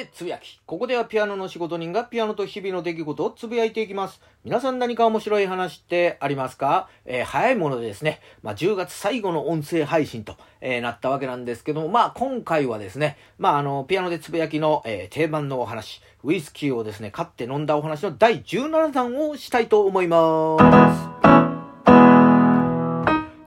でつぶやき。ここではピアノの仕事人がピアノと日々の出来事をつぶやいていきます。皆さん何か面白い話ってありますか？えー、早いものでですね、まあ、10月最後の音声配信と、えー、なったわけなんですけども、まあ、今回はですね、まあ、あの、ピアノでつぶやきの、えー、定番のお話、ウイスキーをですね、買って飲んだお話の第17弾をしたいと思います。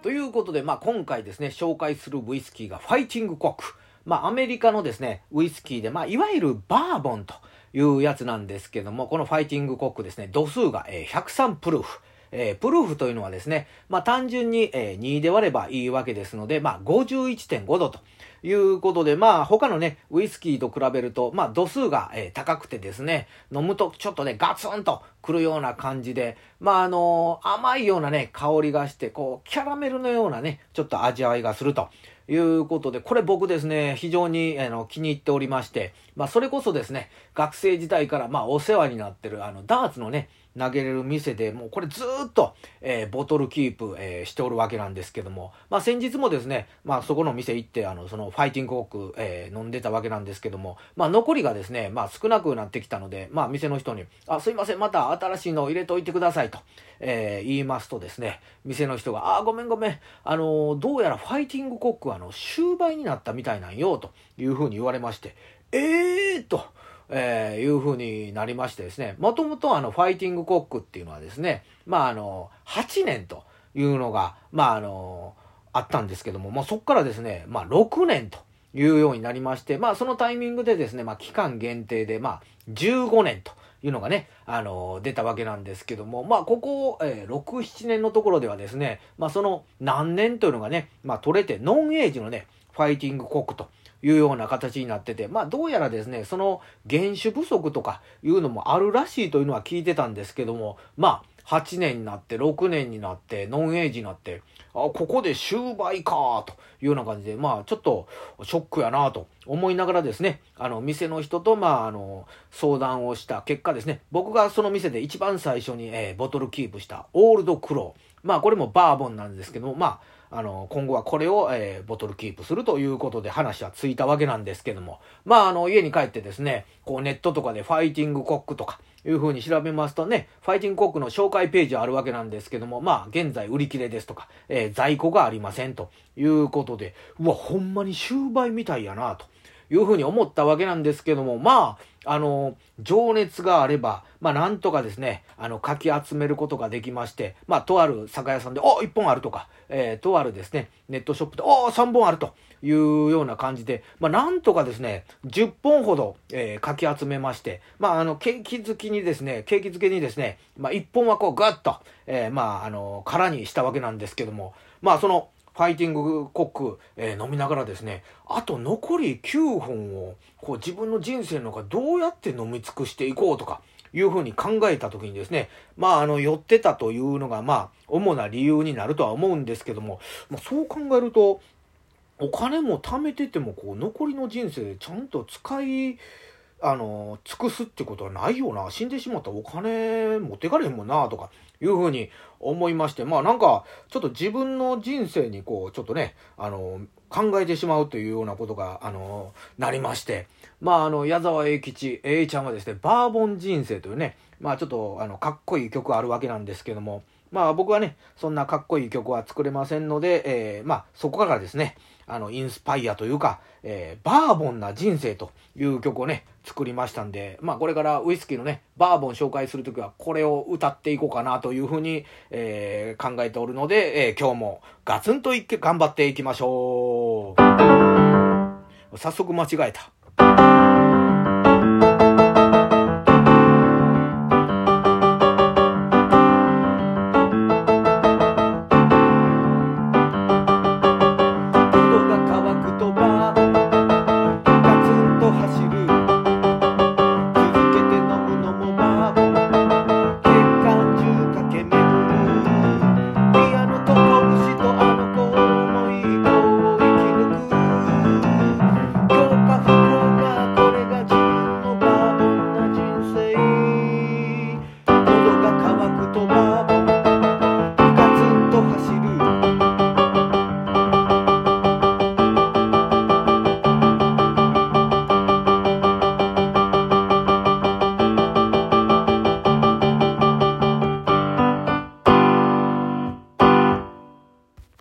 ということで、まあ、今回ですね、紹介するウイスキーがファイティングコック。まあ、アメリカのですね、ウイスキーで、まあ、いわゆるバーボンというやつなんですけども、このファイティングコックですね、度数が、えー、103プルーフ。えー、プルーフというのはですね、まあ単純に、えー、2で割ればいいわけですので、まあ51.5度ということで、まあ他のね、ウイスキーと比べると、まあ度数が、えー、高くてですね、飲むとちょっとね、ガツンとくるような感じで、まああの甘いようなね、香りがして、こう、キャラメルのようなね、ちょっと味わいがすると。いうことで、これ僕ですね、非常にあの気に入っておりまして、まあそれこそですね、学生時代からまあお世話になってるあのダーツのね、投げれる店で、もうこれずっと、えー、ボトルキープ、えー、しておるわけなんですけども、まあ先日もですね、まあそこの店行って、あの、そのファイティングコーク、えー、飲んでたわけなんですけども、まあ残りがですね、まあ少なくなってきたので、まあ店の人に、あ、すいません、また新しいのを入れといてくださいと、えー、言いますとですね、店の人が、あ、ごめんごめん、あの、どうやらファイティングコックはあの、終売になったみたいなんよ、というふうに言われまして、えーと、えー、いう風になりましてですね、もともとあの、ファイティングコックっていうのはですね、まああの、8年というのが、まああの、あったんですけども、まあそこからですね、まあ6年というようになりまして、まあそのタイミングでですね、まあ期間限定で、まあ15年というのがね、あの、出たわけなんですけども、まあここ、えー、6、7年のところではですね、まあその何年というのがね、まあ取れて、ノンエイジのね、ファイティングコックというような形になってて、まあどうやらですね、その原種不足とかいうのもあるらしいというのは聞いてたんですけども、まあ8年になって、6年になって、ノンエイジになって、あ、ここで終売かというような感じで、まあちょっとショックやなと思いながらですね、あの店の人とまああの相談をした結果ですね、僕がその店で一番最初に、えー、ボトルキープしたオールドクロー。まあこれもバーボンなんですけども、まああの、今後はこれを、えー、ボトルキープするということで話はついたわけなんですけども、まあ、あの、家に帰ってですね、こうネットとかでファイティングコックとか、いう風に調べますとね、ファイティングコックの紹介ページあるわけなんですけども、まあ、現在売り切れですとか、えー、在庫がありませんということで、うわ、ほんまに終売みたいやな、と。いうふうに思ったわけなんですけども、まあ、あの、情熱があれば、まあ、なんとかですね、あの、かき集めることができまして、まあ、とある酒屋さんで、お1本あるとか、えー、とあるですね、ネットショップで、お3本あるというような感じで、まあ、なんとかですね、10本ほど、えー、かき集めまして、まあ、あの、ケーキ好きにですね、ケーキ漬けにですね、まあ、1本はこう、ガッと、えー、まあ、あの、空にしたわけなんですけども、まあ、その、ファイティングコック、えー、飲みながらですね、あと残り9本を、こう自分の人生の中どうやって飲み尽くしていこうとか、いうふうに考えた時にですね、まあ、あの、寄ってたというのが、まあ、主な理由になるとは思うんですけども、まあ、そう考えると、お金も貯めてても、こう、残りの人生でちゃんと使い、あの、尽くすってことはないよな。死んでしまったらお金持ってかれへんもんな、とか、いうふうに思いまして、まあなんか、ちょっと自分の人生にこう、ちょっとね、あの、考えてしまうというようなことが、あの、なりまして、まああの、矢沢永吉、A ちゃんはですね、バーボン人生というね、まあちょっと、あの、かっこいい曲あるわけなんですけども、まあ僕はね、そんなかっこいい曲は作れませんので、えー、まあそこからですね、あの、インスパイアというか、えー、バーボンな人生という曲をね、作りましたんで、まあこれからウイスキーのね、バーボン紹介するときはこれを歌っていこうかなというふうに、えー、考えておるので、えー、今日もガツンといって頑張っていきましょう。早速間違えた。